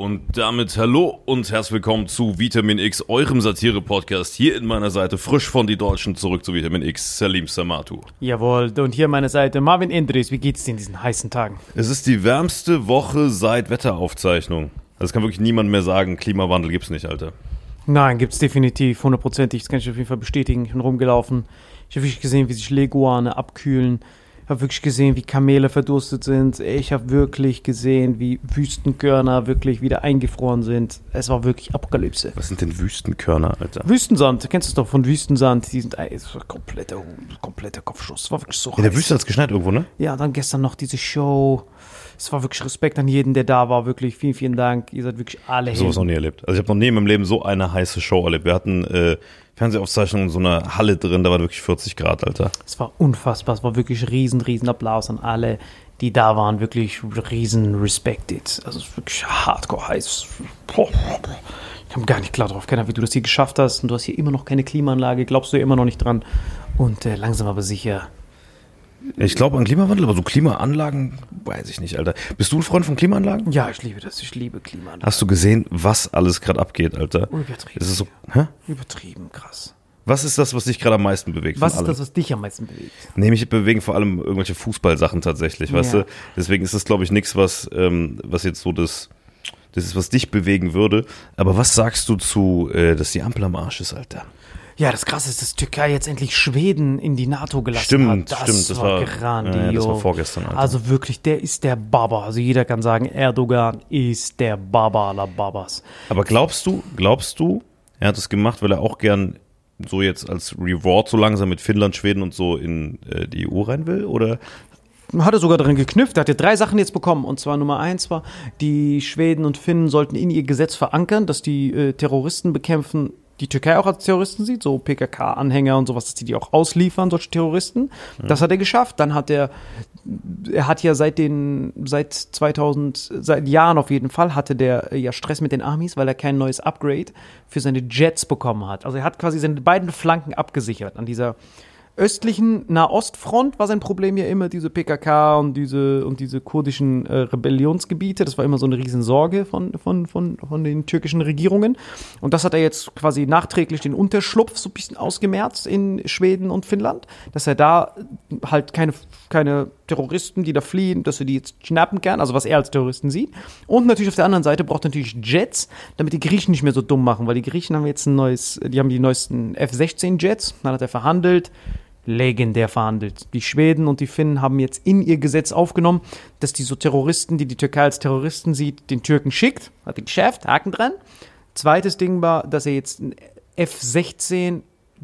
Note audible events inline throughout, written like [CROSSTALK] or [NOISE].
Und damit hallo und herzlich willkommen zu Vitamin X, eurem Satire-Podcast. Hier in meiner Seite frisch von die Deutschen zurück zu Vitamin X, Salim Samatu. Jawohl, und hier meine Seite Marvin Indris. Wie geht's dir in diesen heißen Tagen? Es ist die wärmste Woche seit Wetteraufzeichnung. Das kann wirklich niemand mehr sagen. Klimawandel gibt's nicht, Alter. Nein, gibt's definitiv, hundertprozentig. Das kann ich auf jeden Fall bestätigen. Ich bin rumgelaufen. Ich habe wirklich gesehen, wie sich Leguane abkühlen habe wirklich gesehen, wie Kamele verdurstet sind. Ich habe wirklich gesehen, wie Wüstenkörner wirklich wieder eingefroren sind. Es war wirklich Apokalypse. Was sind denn Wüstenkörner, Alter? Wüstensand, du kennst es doch von Wüstensand. Die sind kompletter, kompletter Kopfschuss. Es war wirklich so In der heiß. Wüste hat es geschneit irgendwo, ne? Ja, dann gestern noch diese Show. Es war wirklich Respekt an jeden, der da war. Wirklich vielen, vielen Dank. Ihr seid wirklich alle Sowas noch Helden. nie erlebt. Also ich habe noch nie in meinem Leben so eine heiße Show erlebt. Wir hatten äh, Fernsehaufzeichnungen in so einer Halle drin, da war wirklich 40 Grad, Alter. Es war unfassbar. Es war wirklich riesen, riesen Applaus an alle, die da waren. Wirklich riesen Respected. Also es ist wirklich hardcore heiß. Ich komme gar nicht klar drauf. Keiner, wie du das hier geschafft hast. Und du hast hier immer noch keine Klimaanlage. Glaubst du immer noch nicht dran. Und äh, langsam aber sicher. Ich glaube an Klimawandel, aber so Klimaanlagen, weiß ich nicht, Alter. Bist du ein Freund von Klimaanlagen? Ja, ich liebe das. Ich liebe Klimaanlage. Hast du gesehen, was alles gerade abgeht, Alter? Übertrieben. Es ist so, hä? Übertrieben krass. Was ist das, was dich gerade am meisten bewegt? Was ist das, was dich am meisten bewegt? Nee, mich bewegen vor allem irgendwelche Fußballsachen tatsächlich, weißt Ja. du? Deswegen ist das, glaube ich, nichts, was, ähm, was jetzt so das, das ist, was dich bewegen würde. Aber was sagst du zu, äh, dass die Ampel am Arsch ist, Alter? Ja, das Krasse ist, dass Türkei jetzt endlich Schweden in die NATO gelassen Stimmt, hat. Das stimmt, das war grandios. ja, das war vorgestern, Alter. Also wirklich, der ist der Baba. Also jeder kann sagen, Erdogan ist der Baba aller Babas. Aber glaubst du, glaubst du, er hat es gemacht, weil er auch gern so jetzt als Reward so langsam mit Finnland, Schweden und so in äh, die EU rein will? Oder Hat er sogar drin geknüpft. Er hat ja drei Sachen jetzt bekommen. Und zwar Nummer eins war, die Schweden und Finnen sollten in ihr Gesetz verankern, dass die äh, Terroristen bekämpfen, die Türkei auch als Terroristen sieht, so PKK-Anhänger und sowas, dass die die auch ausliefern, solche Terroristen. Das hat er geschafft. Dann hat er, er hat ja seit den, seit 2000, seit Jahren auf jeden Fall, hatte der ja Stress mit den Armies, weil er kein neues Upgrade für seine Jets bekommen hat. Also er hat quasi seine beiden Flanken abgesichert an dieser östlichen Nahostfront war sein Problem ja immer diese PKK und diese und diese kurdischen äh, Rebellionsgebiete. Das war immer so eine Riesensorge von, von, von, von den türkischen Regierungen. Und das hat er jetzt quasi nachträglich den Unterschlupf so ein bisschen ausgemerzt in Schweden und Finnland, dass er da halt keine, keine Terroristen, die da fliehen, dass er die jetzt schnappen kann, also was er als Terroristen sieht. Und natürlich auf der anderen Seite braucht er natürlich Jets, damit die Griechen nicht mehr so dumm machen, weil die Griechen haben jetzt ein neues, die haben die neuesten F-16 Jets, dann hat er verhandelt, legendär verhandelt. Die Schweden und die Finnen haben jetzt in ihr Gesetz aufgenommen, dass die so Terroristen, die die Türkei als Terroristen sieht, den Türken schickt. Hat er geschafft, Haken dran. Zweites Ding war, dass er jetzt ein F-16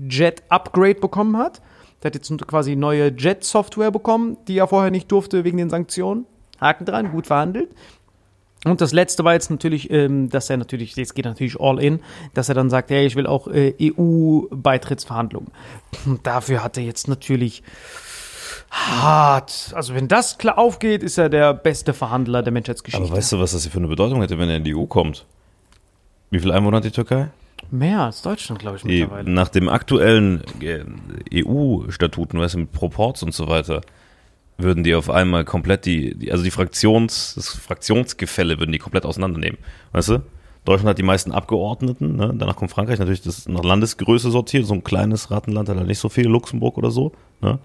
Jet Upgrade bekommen hat. Der hat jetzt quasi neue Jet-Software bekommen, die er vorher nicht durfte wegen den Sanktionen. Haken dran, gut verhandelt. Und das letzte war jetzt natürlich, ähm, dass er natürlich, jetzt geht er natürlich all in, dass er dann sagt, hey, ich will auch äh, EU-Beitrittsverhandlungen. Und dafür hat er jetzt natürlich hart, also wenn das klar aufgeht, ist er der beste Verhandler der Menschheitsgeschichte. aber weißt du, was das hier für eine Bedeutung hätte, wenn er in die EU kommt? Wie viele Einwohner hat die Türkei? Mehr als Deutschland, glaube ich, mittlerweile. nach dem aktuellen äh, EU-Statuten, weißt du, mit Proports und so weiter, würden die auf einmal komplett die, die also die Fraktions, das Fraktionsgefälle würden die komplett auseinandernehmen. Weißt du? Deutschland hat die meisten Abgeordneten, ne? danach kommt Frankreich natürlich das ist nach Landesgröße sortiert, so ein kleines Rattenland hat halt nicht so viel, Luxemburg oder so. Ne?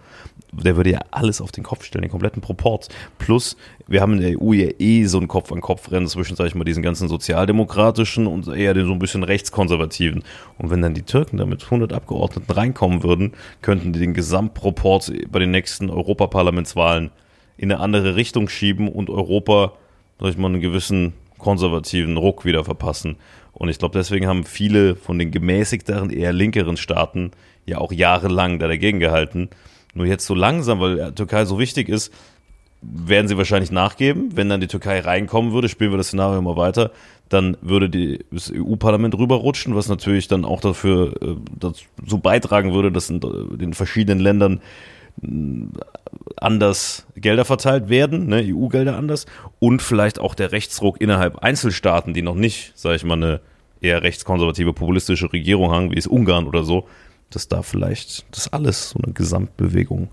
Der würde ja alles auf den Kopf stellen, den kompletten Proports. Plus, wir haben in der EU ja eh so ein Kopf-an-Kopf-Rennen zwischen, sag ich mal, diesen ganzen sozialdemokratischen und eher den so ein bisschen rechtskonservativen. Und wenn dann die Türken da mit 100 Abgeordneten reinkommen würden, könnten die den Gesamtproports bei den nächsten Europaparlamentswahlen in eine andere Richtung schieben und Europa, sag ich mal, einen gewissen konservativen Ruck wieder verpassen. Und ich glaube, deswegen haben viele von den gemäßigteren, eher linkeren Staaten ja auch jahrelang da dagegen gehalten. Nur jetzt so langsam, weil die Türkei so wichtig ist, werden sie wahrscheinlich nachgeben. Wenn dann die Türkei reinkommen würde, spielen wir das Szenario mal weiter, dann würde die, das EU-Parlament rüberrutschen, was natürlich dann auch dafür äh, dazu beitragen würde, dass in den verschiedenen Ländern anders Gelder verteilt werden, ne, EU-Gelder anders und vielleicht auch der Rechtsruck innerhalb Einzelstaaten, die noch nicht, sage ich mal, eine eher rechtskonservative populistische Regierung haben, wie es Ungarn oder so, dass da vielleicht das alles so eine Gesamtbewegung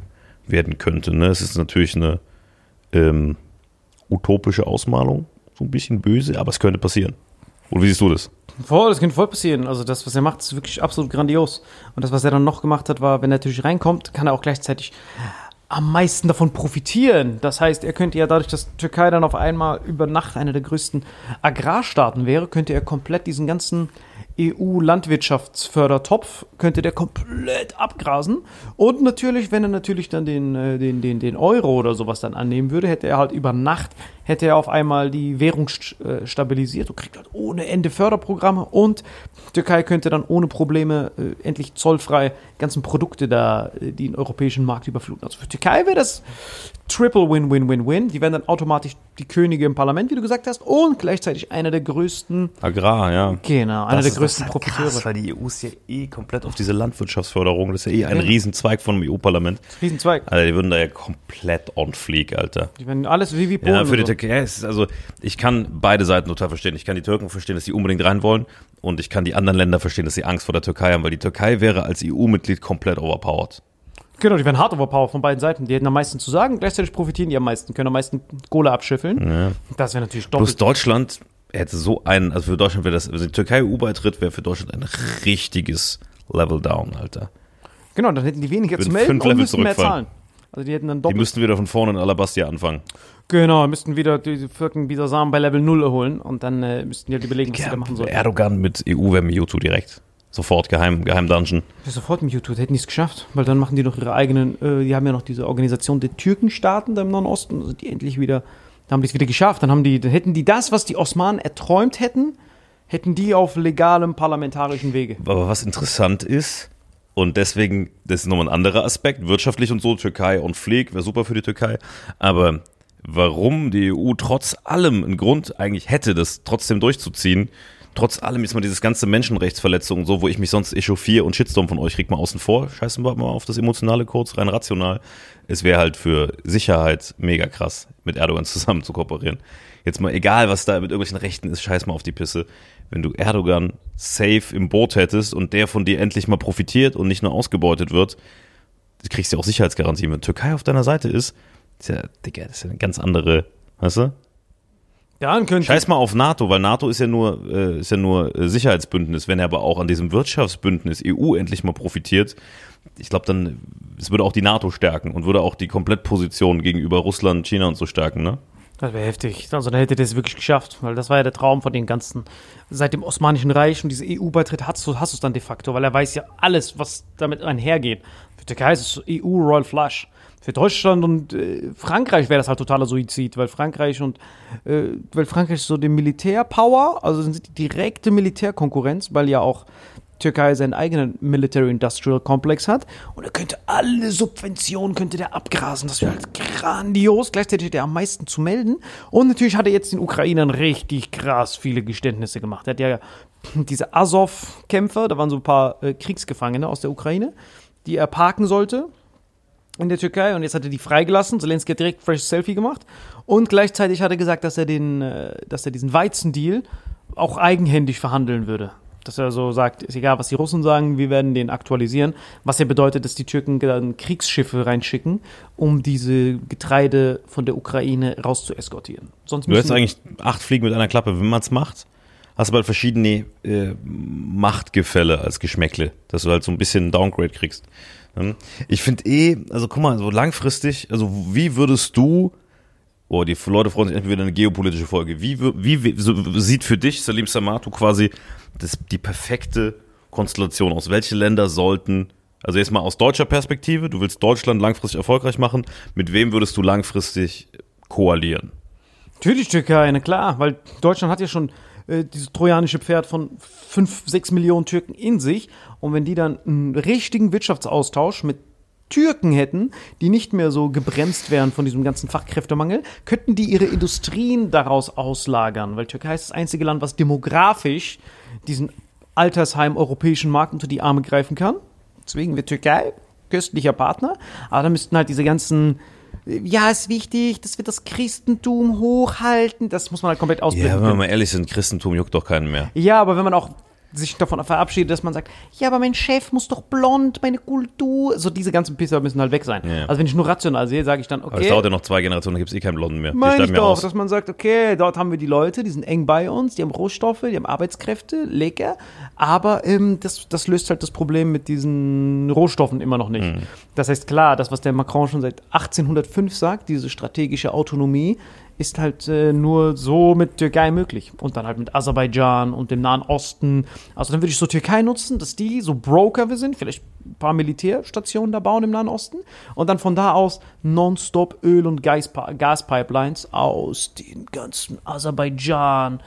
werden könnte. Ne? Es ist natürlich eine ähm, utopische Ausmalung, so ein bisschen böse, aber es könnte passieren. Oder wie siehst du das? Voll, das kann voll passieren. Also das, was er macht, ist wirklich absolut grandios. Und das, was er dann noch gemacht hat, war, wenn er natürlich reinkommt, kann er auch gleichzeitig am meisten davon profitieren. Das heißt, er könnte ja dadurch, dass Türkei dann auf einmal über Nacht einer der größten Agrarstaaten wäre, könnte er komplett diesen ganzen EU-Landwirtschaftsfördertopf könnte der komplett abgrasen. Und natürlich, wenn er natürlich dann den, äh, den, den, den Euro oder sowas dann annehmen würde, hätte er halt über Nacht, hätte er auf einmal die Währung st äh, stabilisiert und kriegt halt ohne Ende Förderprogramme. Und Türkei könnte dann ohne Probleme äh, endlich zollfrei ganzen Produkte da, äh, die den europäischen Markt überfluten. Also für Türkei wäre das Triple Win-Win-Win-Win. Die wären dann automatisch die Könige im Parlament, wie du gesagt hast, und gleichzeitig einer der größten Agrar, ja. Genau, einer der größten halt Profiteure. Krass, weil die EU ist ja eh komplett auf diese Landwirtschaftsförderung. Das ist ja eh ein Ja. Riesenzweig von dem EU-Parlament. Riesenzweig. Alter, die würden da ja komplett on fleek, Alter. Die werden alles wie, wie Polen. Ja, für die Türkei ist also, ich kann beide Seiten total verstehen. Ich kann die Türken verstehen, dass sie unbedingt rein wollen und ich kann die anderen Länder verstehen, dass sie Angst vor der Türkei haben, weil die Türkei wäre als EU-Mitglied komplett overpowered. Genau, die werden hart overpowered von beiden Seiten. Die hätten am meisten zu sagen, gleichzeitig profitieren die am meisten, können am meisten Kohle abschiffeln. Das wäre natürlich Plus doppelt. Deutschland hätte so einen, also für Deutschland wäre das, also die Türkei EU-Beitritt wäre für Deutschland ein richtiges Level down, Alter. Genau, dann hätten die weniger zu melden und müssten mehr zahlen. Also die hätten dann Die doppelt. müssten wieder von vorne in Alabastia anfangen. Genau, müssten wieder die Vierken dieser Samen bei Level 0 erholen und dann äh, müssten die halt überlegen, was sie da machen sollen. Erdogan mit EU wäre Mewtwo direkt. Sofort geheim, geheim Dungeon. Sofort mit YouTube, hätten die es geschafft, weil dann machen die noch ihre eigenen, äh, die haben ja noch diese Organisation der Türkenstaaten da im Nahen Osten, also die endlich wieder, da haben die es wieder geschafft, dann haben die, dann hätten die das, was die Osmanen erträumt hätten, hätten die auf legalem parlamentarischen Wege. Aber was interessant ist, und deswegen, das ist nochmal ein anderer Aspekt, wirtschaftlich und so, Türkei und Pfleg wäre super für die Türkei, aber warum die EU trotz allem einen Grund eigentlich hätte, das trotzdem durchzuziehen, trotz allem ist mal dieses ganze Menschenrechtsverletzung so, wo ich mich sonst echauffiere und Shitstorm von euch kriegt mal außen vor, scheißen wir mal auf das Emotionale kurz, rein rational. Es wäre halt für Sicherheit mega krass, mit Erdogan zusammen zu kooperieren. Jetzt mal egal, was da mit irgendwelchen Rechten ist, scheiß mal auf die Pisse. Wenn du Erdogan safe im Boot hättest und der von dir endlich mal profitiert und nicht nur ausgebeutet wird, du kriegst ja auch Sicherheitsgarantien. Wenn Türkei auf deiner Seite ist, ist ja, Digga, das ist ja eine ganz andere, weißt du? Ja, dann können Scheiß mal auf NATO, weil NATO ist ja nur, äh, ist ja nur äh, Sicherheitsbündnis. Wenn er aber auch an diesem Wirtschaftsbündnis EU endlich mal profitiert, ich glaube dann, es würde auch die NATO stärken und würde auch die Komplettposition gegenüber Russland, China und so stärken, ne? Das wäre heftig. Also da hätte es wirklich geschafft, weil das war ja der Traum von den ganzen. Seit dem Osmanischen Reich und diese EU-Beitritt hast du hast es dann de facto, weil er weiß ja alles, was damit einhergeht. Für Türkei ist es EU Royal Flush. Für Deutschland und äh, Frankreich wäre das halt totaler Suizid, weil Frankreich und äh, weil Frankreich so die Militärpower, also sind die direkte Militärkonkurrenz, weil ja auch Türkei seinen eigenen Military Industrial Complex hat und er könnte alle Subventionen könnte der abgrasen. Das wäre halt grandios. Gleichzeitig hat er am meisten zu melden und natürlich hat er jetzt den Ukrainern richtig krass viele Geständnisse gemacht. Er hat ja [LAUGHS] diese Azov-Kämpfer, da waren so ein paar äh, Kriegsgefangene aus der Ukraine, die er parken sollte in der Türkei und jetzt hat er die freigelassen. Zelensky hat direkt fresh Selfie gemacht und gleichzeitig hat er gesagt, dass er den, äh, dass er diesen Weizendeal auch eigenhändig verhandeln würde. Dass er so sagt, ist egal, was die Russen sagen, wir werden den aktualisieren. Was ja bedeutet, dass die Türken dann Kriegsschiffe reinschicken, um diese Getreide von der Ukraine rauszueskortieren. Sonst Du müssen eigentlich acht Fliegen mit einer Klappe, wenn man es macht. Hast du halt verschiedene äh, Machtgefälle als Geschmäckle, dass du halt so ein bisschen Downgrade kriegst. Hm? Ich finde eh, also guck mal, so langfristig, also wie würdest du, oh, die Leute freuen sich endlich wieder eine geopolitische Folge, wie, wie, wie so sieht für dich, Salim Samatu, quasi das, die perfekte Konstellation aus? Welche Länder sollten, also jetzt mal aus deutscher Perspektive, du willst Deutschland langfristig erfolgreich machen, mit wem würdest du langfristig koalieren? Natürlich Türkei, na klar, weil Deutschland hat ja schon äh, dieses trojanische Pferd von 5, 6 Millionen Türken in sich. Und wenn die dann einen richtigen Wirtschaftsaustausch mit Türken hätten, die nicht mehr so gebremst wären von diesem ganzen Fachkräftemangel, könnten die ihre Industrien daraus auslagern, weil Türkei ist das einzige Land, was demografisch diesen Altersheim europäischen Markt unter die Arme greifen kann. Deswegen wird Türkei köstlicher Partner, aber da müssten halt diese ganzen ja, ist wichtig, dass wir das Christentum hochhalten. Das muss man halt komplett ausblenden. Ja, wenn wir mal ehrlich sind, Christentum juckt doch keinen mehr. Ja, aber wenn man auch sich davon verabschiedet, dass man sagt, ja, aber mein Chef muss doch blond, meine Kultur, so diese ganzen Pisser müssen halt weg sein. Ja. Also wenn ich nur rational sehe, sage ich dann, Aber es okay, dauert ja noch zwei Generationen, dann gibt es eh keinen Blonden mehr. Meine ich doch, aus. dass man sagt, okay, dort haben wir die Leute, die sind eng bei uns, die haben Rohstoffe, die haben Arbeitskräfte, lecker, aber ähm, das, das löst halt das Problem mit diesen Rohstoffen immer noch nicht. Mhm. Das heißt, klar, das, was der Macron schon seit 1805 sagt, diese strategische Autonomie, ist halt äh, nur so mit Türkei möglich. Und dann halt mit Aserbaidschan und dem Nahen Osten. Also dann würde ich so Türkei nutzen, dass die so Broker wir sind, vielleicht ein paar Militärstationen da bauen im Nahen Osten. Und dann von da aus nonstop Öl- und Gaspipe- Gaspipelines aus den ganzen Aserbaidschan,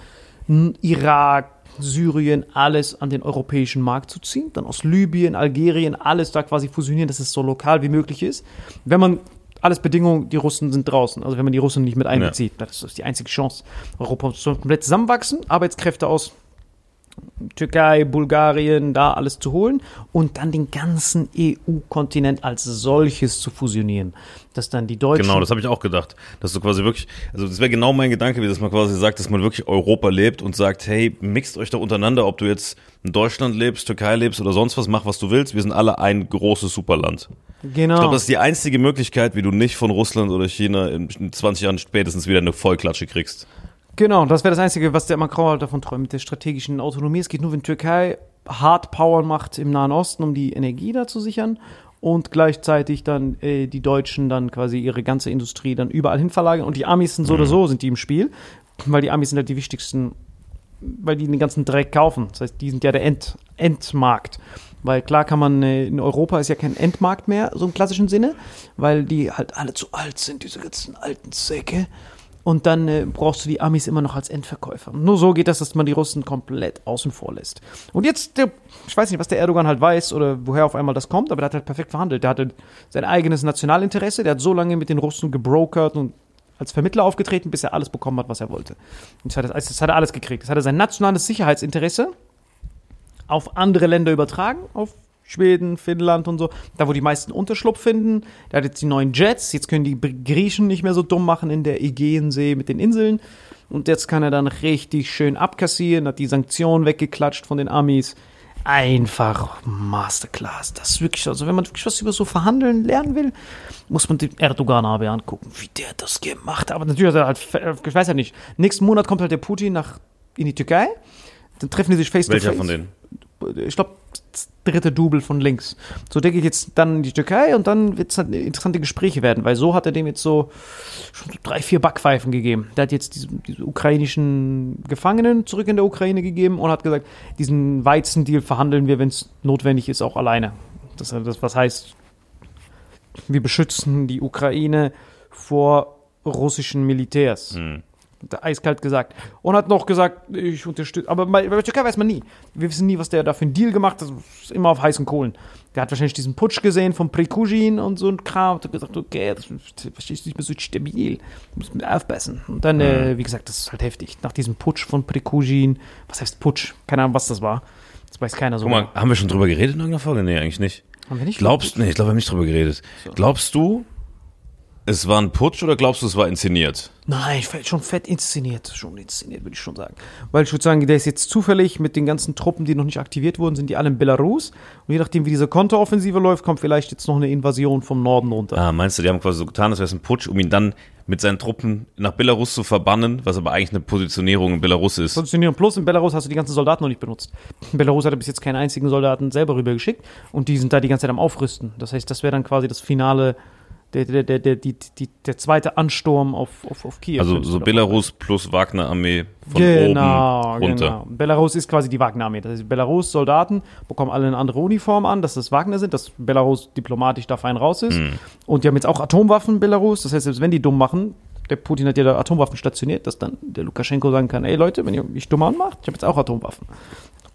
Irak, Syrien, alles an den europäischen Markt zu ziehen. Dann aus Libyen, Algerien, alles da quasi fusionieren, dass es so lokal wie möglich ist. Wenn man alles Bedingungen, die Russen sind draußen. Also wenn man die Russen nicht mit einbezieht, das ist die einzige Chance. Europa muss komplett zusammenwachsen, Arbeitskräfte aus Türkei, Bulgarien, da alles zu holen und dann den ganzen EU-Kontinent als solches zu fusionieren. Dass dann die Deutschen. Genau, das habe ich auch gedacht. Dass du quasi wirklich, also das wäre genau mein Gedanke, wie dass man quasi sagt, dass man wirklich Europa lebt und sagt, hey, mixt euch da untereinander, ob du jetzt in Deutschland lebst, Türkei lebst oder sonst was, mach was du willst. Wir sind alle ein großes Superland. Genau. Ich glaube, das ist die einzige Möglichkeit, wie du nicht von Russland oder China in 20 Jahren spätestens wieder eine Vollklatsche kriegst. Genau, das wäre das Einzige, was der Macron halt davon träumt, mit der strategischen Autonomie. Es geht nur, wenn Türkei Hard Power macht im Nahen Osten, um die Energie da zu sichern und gleichzeitig dann äh, die Deutschen dann quasi ihre ganze Industrie dann überall hin verlagern und die Amis sind so oder so sind die im Spiel, weil die Amis sind halt die wichtigsten, weil die den ganzen Dreck kaufen. Das heißt, die sind ja der End, Endmarkt. Weil klar kann man, äh, in Europa ist ja kein Endmarkt mehr, so im klassischen Sinne, weil die halt alle zu alt sind, diese ganzen alten Säcke. Und dann äh, brauchst du die Amis immer noch als Endverkäufer. Nur so geht das, dass man die Russen komplett außen vor lässt. Und jetzt, der, ich weiß nicht, was der Erdogan halt weiß oder woher auf einmal das kommt, aber der hat halt perfekt verhandelt. Der hatte sein eigenes Nationalinteresse, der hat so lange mit den Russen gebrokert und als Vermittler aufgetreten, bis er alles bekommen hat, was er wollte. Und das hat, das hat er alles gekriegt. Das hat er sein nationales Sicherheitsinteresse auf andere Länder übertragen, auf Schweden, Finnland und so, da wo die meisten Unterschlupf finden. Der hat jetzt die neuen Jets, jetzt können die Griechen nicht mehr so dumm machen in der Ägäensee mit den Inseln. Und jetzt kann er dann richtig schön abkassieren, hat die Sanktionen weggeklatscht von den Amis. Einfach Masterclass. Das ist wirklich, also wenn man wirklich was über so Verhandeln lernen will, muss man den Erdogan aber angucken, wie der das gemacht hat. Aber natürlich hat er halt, ich weiß ja nicht, nächsten Monat kommt halt der Putin nach, in die Türkei. Dann treffen die sich face Welcher to face von denen? Ich glaube, dritte Double von links. So, der geht jetzt dann in die Türkei und dann wird es halt interessante Gespräche werden, weil so hat er dem jetzt so schon so drei, vier Backpfeifen gegeben. Der hat jetzt diese, diese ukrainischen Gefangenen zurück in der Ukraine gegeben und hat gesagt, diesen Weizendeal verhandeln wir, wenn es notwendig ist, auch alleine. Das, das was heißt, wir beschützen die Ukraine vor russischen Militärs. Er Eiskalt gesagt. Und hat noch gesagt, ich unterstütze. Aber bei, bei der Türkei weiß man nie. Wir wissen nie, was der da für einen Deal gemacht hat. Das ist immer auf heißen Kohlen. Der hat wahrscheinlich diesen Putsch gesehen von Prigozhin und so ein Kram. Und hat gesagt, okay, das ist nicht mehr so stabil. Müssen wir aufpassen. Und dann, äh, wie gesagt, das ist halt heftig. Nach diesem Putsch von Prigozhin, was heißt Putsch? Keine Ahnung, was das war. Das weiß keiner so. Guck mal, haben wir schon drüber geredet in irgendeiner Folge? Nee, eigentlich nicht. Haben wir nicht? Glaubst nee, ich glaube, wir haben nicht drüber geredet. Glaubst du, es war ein Putsch oder glaubst du, es war inszeniert? Nein, schon fett inszeniert. Schon inszeniert, würde ich schon sagen. Weil ich würde sagen, der ist jetzt zufällig mit den ganzen Truppen, die noch nicht aktiviert wurden, sind die alle in Belarus. Und je nachdem, wie diese Konteroffensive läuft, kommt vielleicht jetzt noch eine Invasion vom Norden runter. Ah, meinst du, die haben quasi so getan, als wäre ein Putsch, um ihn dann mit seinen Truppen nach Belarus zu verbannen, was aber eigentlich eine Positionierung in Belarus ist? Positionieren. Plus in Belarus hast du die ganzen Soldaten noch nicht benutzt. In Belarus hat er bis jetzt keinen einzigen Soldaten selber rübergeschickt und die sind da die ganze Zeit am Aufrüsten. Das heißt, das wäre dann quasi das Finale, der, der, der, der, die, die, der zweite Ansturm auf, auf, auf Kiew. Also so Belarus plus Wagner-Armee von genau, oben runter. Genau. Belarus ist quasi die Wagner-Armee. Das heißt, Belarus-Soldaten bekommen alle eine andere Uniform an, dass das Wagner sind, dass Belarus diplomatisch da fein raus ist. Hm. Und die haben jetzt auch Atomwaffen in Belarus. Das heißt, selbst wenn die dumm machen, der Putin hat ja da Atomwaffen stationiert, dass dann der Lukaschenko sagen kann, ey Leute, wenn ihr mich dumm anmacht, ich habe jetzt auch Atomwaffen.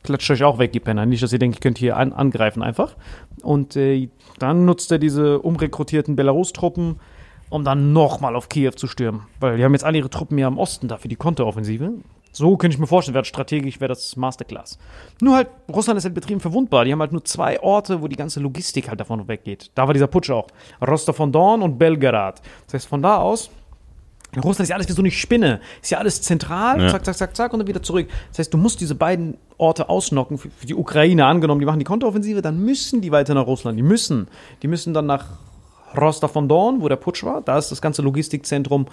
Klatscht euch auch weg, die Penner. Nicht, dass ihr denkt, ihr könnt hier an, angreifen einfach. Und äh, dann nutzt er diese umrekrutierten Belarus-Truppen, um dann nochmal auf Kiew zu stürmen. Weil die haben jetzt alle ihre Truppen ja im Osten da für die Konteroffensive. So könnte ich mir vorstellen, wäre strategisch, wäre das Masterclass. Nur halt, Russland ist halt betrieben verwundbar. Die haben halt nur zwei Orte, wo die ganze Logistik halt davon weggeht. Da war dieser Putsch auch. Rostov-on-Don und Belgrad. Das heißt, von da aus Russland ist ja alles wie so eine Spinne. Ist ja alles zentral, Ja. zack, zack, zack, zack und dann wieder zurück. Das heißt, du musst diese beiden Orte ausnocken. Für, für die Ukraine angenommen, die machen die Konteroffensive, dann müssen die weiter nach Russland. Die müssen. Die müssen dann nach Rostov-on-Don, wo der Putsch war. Da ist das ganze Logistikzentrum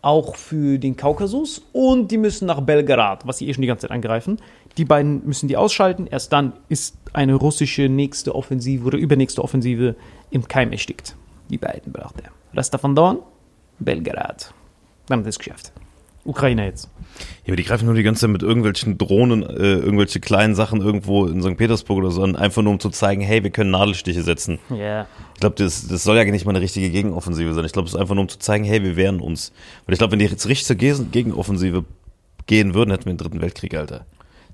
auch für den Kaukasus. Und die müssen nach Belgrad, was sie eh schon die ganze Zeit angreifen. Die beiden müssen die ausschalten. Erst dann ist eine russische nächste Offensive oder übernächste Offensive im Keim erstickt. Die beiden braucht er. Rostov-on-Don, Belgrad. Dann ist es geschafft. Ukraine jetzt. Ja, aber die greifen nur die ganze Zeit mit irgendwelchen Drohnen, äh, irgendwelche kleinen Sachen irgendwo in St. Petersburg oder so, an, einfach nur um zu zeigen, hey, wir können Nadelstiche setzen. Ja. Ich glaube, das, das soll ja nicht mal eine richtige Gegenoffensive sein. Ich glaube, es ist einfach nur um zu zeigen, hey, wir wehren uns. Weil ich glaube, wenn die jetzt richtig zur Gegenoffensive gehen würden, hätten wir den dritten Weltkrieg, Alter.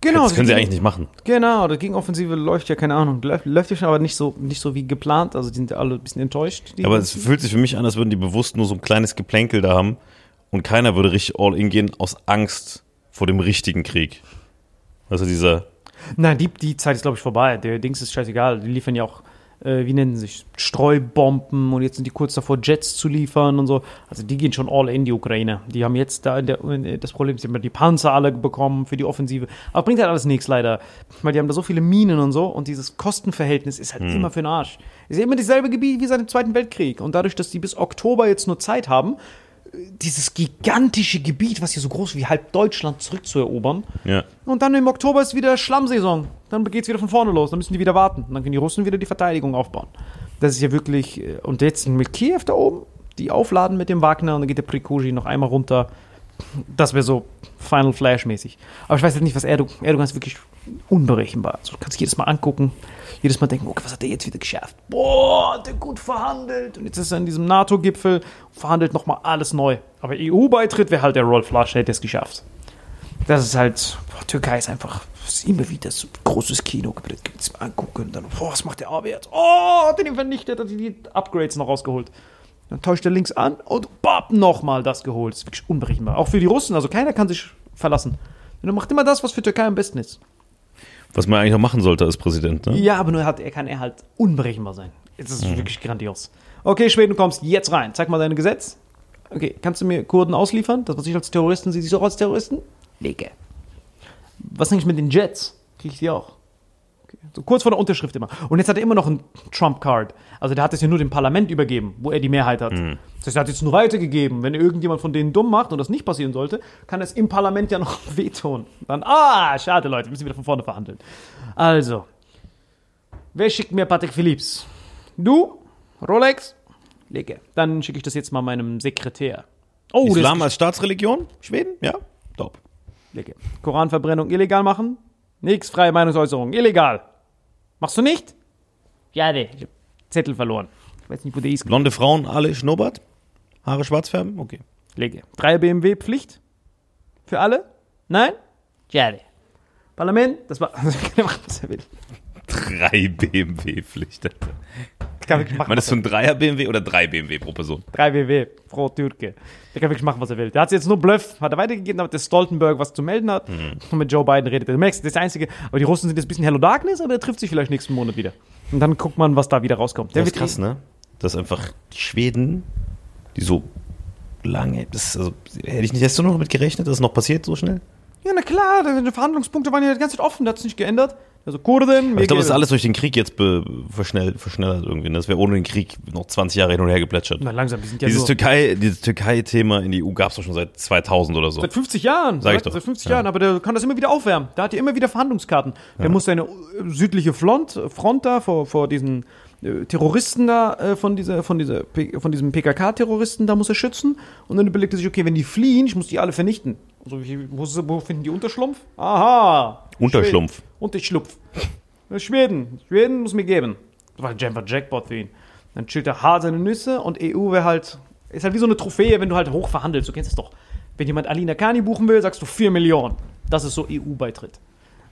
Genau. das können sie die- eigentlich nicht machen. Genau, die Gegenoffensive läuft ja, keine Ahnung, läuft, läuft ja schon, aber nicht so, nicht so wie geplant. Also die sind ja alle ein bisschen enttäuscht. Aber es fühlt sich für mich an, als würden die bewusst nur so ein kleines Geplänkel da haben und keiner würde richtig all in gehen aus Angst vor dem richtigen Krieg. Also dieser, Nein, die, die Zeit ist, glaube ich, vorbei. Der Dings ist scheißegal. Die liefern ja auch, äh, wie nennen sie sich, Streubomben und jetzt sind die kurz davor, Jets zu liefern und so. Also die gehen schon all in die Ukraine. Die haben jetzt da in der, das Problem, sie haben die Panzer alle bekommen für die Offensive. Aber bringt halt alles nichts leider. Weil die haben da so viele Minen und so und dieses Kostenverhältnis ist halt immer für den Arsch. Ist ja immer dasselbe Gebiet wie seit dem Zweiten Weltkrieg. Und dadurch, dass die bis Oktober jetzt nur Zeit haben, dieses gigantische Gebiet, was hier so groß wie halb Deutschland zurückzuerobern, ja. und dann im Oktober ist wieder Schlammsaison. Dann geht's wieder von vorne los. Dann müssen die wieder warten. Und dann können die Russen wieder die Verteidigung aufbauen. Das ist ja wirklich. äh, Und jetzt mit Kiew da oben, die aufladen mit dem Wagner und dann geht der Prigozhin noch einmal runter. Das wäre so Final Flash-mäßig. Aber ich weiß halt nicht, was Erdogan. Erdogan ist wirklich unberechenbar. Also, du kannst jedes Mal angucken, jedes Mal denken, okay, was hat der jetzt wieder geschafft? Boah, hat der gut verhandelt. Und jetzt ist er in diesem NATO-Gipfel und verhandelt nochmal alles neu. Aber EU-Beitritt wäre halt der Rolf Lasch, hätte es geschafft. Das ist halt, boah, Türkei ist einfach, ist immer wieder so großes Kino, das mal angucken, dann, boah, was macht der AB jetzt? Oh, hat den vernichtet, hat die Upgrades noch rausgeholt. Dann täuscht er links an und bap, nochmal das geholt. Das ist wirklich unberechenbar. Auch für die Russen, also keiner kann sich verlassen. Und er macht immer das, was für Türkei am besten ist. Was man eigentlich noch machen sollte als Präsident, ne? Ja, aber nur hat, er kann er halt unberechenbar sein. Das ist wirklich grandios. Okay, Schweden, du kommst jetzt rein. Zeig mal dein Gesetz. Okay, kannst du mir Kurden ausliefern? Das, was ich als Terroristen sehe, siehst du auch als Terroristen? Lege. Was eigentlich mit den Jets? Krieg ich die auch? So kurz vor der Unterschrift immer. Und jetzt hat er immer noch einen Trump-Card. Also der hat es ja nur dem Parlament übergeben, wo er die Mehrheit hat. Das heißt, er hat es nur weitergegeben. Wenn irgendjemand von denen dumm macht und das nicht passieren sollte, kann es im Parlament ja noch [LAUGHS] wehtun. Dann, ah, schade, Leute, müssen wir wieder von vorne verhandeln. Also, wer schickt mir Patrick Phillips? Du? Rolex? Lege. Dann schicke ich das jetzt mal meinem Sekretär. Oh, Islam als Staatsreligion? Schweden? Ja, top. Lege. Koranverbrennung illegal machen? Nix, freie Meinungsäußerung. Illegal. Machst du nicht? Schade. Ich hab Zettel verloren. Ich weiß nicht, wo der ist. Blonde Frauen, alle Schnurrbart? Haare schwarz färben? Okay. Lege. 3 BMW Pflicht? Für alle? Nein? Schade. Parlament? Das war. [LAUGHS] Also, kann er machen, was er will. Drei BMW-Pflicht. Kann wirklich machen, Meinst du ein Dreier BMW oder drei BMW pro Person? 3 WW, Frau Türke. Der kann wirklich machen, was er will. Der hat jetzt nur Bluff, hat er weitergegeben, damit der Stoltenberg was zu melden hat. Und mit Joe Biden redet er. Du merkst, das ist das Einzige. Aber die Russen sind jetzt ein bisschen Hello Darkness, aber der trifft sich vielleicht nächsten Monat wieder. Und dann guckt man, was da wieder rauskommt. Der Das ist krass, ne? Dass einfach die Schweden, die so lange, das also, hätte ich nicht, hast du noch damit gerechnet, dass es noch passiert so schnell? Ja, na klar, die Verhandlungspunkte waren ja die ganze Zeit offen, da hat es nicht geändert. Also Kurden, ich glaube, das ist alles durch den Krieg jetzt verschnell, verschnellert irgendwie. ne? Das wäre ohne den Krieg noch 20 Jahre hin und her geplätschert. Na langsam, die sind ja Dieses nur... Türkei, dieses Türkei-Thema in die EU gab es doch schon seit 2000 oder so. Seit 50 Jahren. Sag ich doch. Seit 50 Ja. Jahren, aber der kann das immer wieder aufwärmen. Der hat ja immer wieder Verhandlungskarten. Der muss seine äh, südliche Front, Front da vor, vor diesen äh, Terroristen da, äh, von, dieser, von, dieser, von diesem PKK-Terroristen, da muss er schützen. Und dann überlegt er sich, okay, wenn die fliehen, ich muss die alle vernichten. Also, wo, finden die Unterschlupf? Aha. Unterschlumpf. Schweden. Unterschlupf. Das ist Schweden. Schweden muss mir geben. Das war einfach Jackpot für ihn. Dann chillt er hart seine Nüsse und EU wäre halt, ist halt wie so eine Trophäe, wenn du halt hoch verhandelst. Du kennst es doch. Wenn jemand Alina Kani buchen will, sagst du 4 Millionen. Das ist so EU-Beitritt.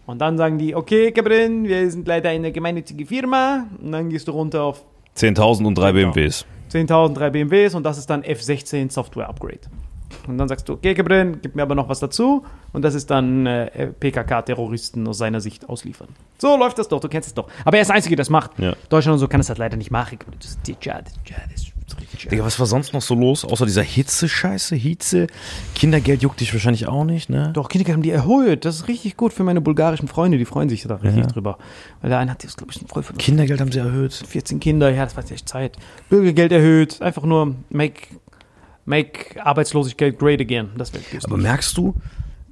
Und dann sagen die, okay, Cabrin, wir sind leider eine gemeinnützige Firma. Und dann gehst du runter auf 10.000 und drei BMWs. 10.000, 3 BMWs und das ist dann F16 Software Upgrade. Und dann sagst du, okay, Cabrin, gib mir aber noch was dazu. Und das ist dann äh, PKK-Terroristen aus seiner Sicht ausliefern. So läuft das doch, du kennst es doch. Aber er ist der Einzige, der das macht. Ja. Deutschland und so kann es halt leider nicht machen. Das ist die- das- das- Digga, was war sonst noch so los? Außer dieser Hitze-Scheiße, Hitze. Kindergeld juckt dich wahrscheinlich auch nicht, ne? Doch, Kindergeld haben die erhöht. Das ist richtig gut für meine bulgarischen Freunde. Die freuen sich da richtig Ja. drüber. Weil der eine hat jetzt, glaube ich, voll von Kindergeld haben sie erhöht. 14 Kinder. Ja, das war echt Zeit. Bürgergeld erhöht. Einfach nur make, make Arbeitslosigkeit great again. Das wäre Aber merkst du,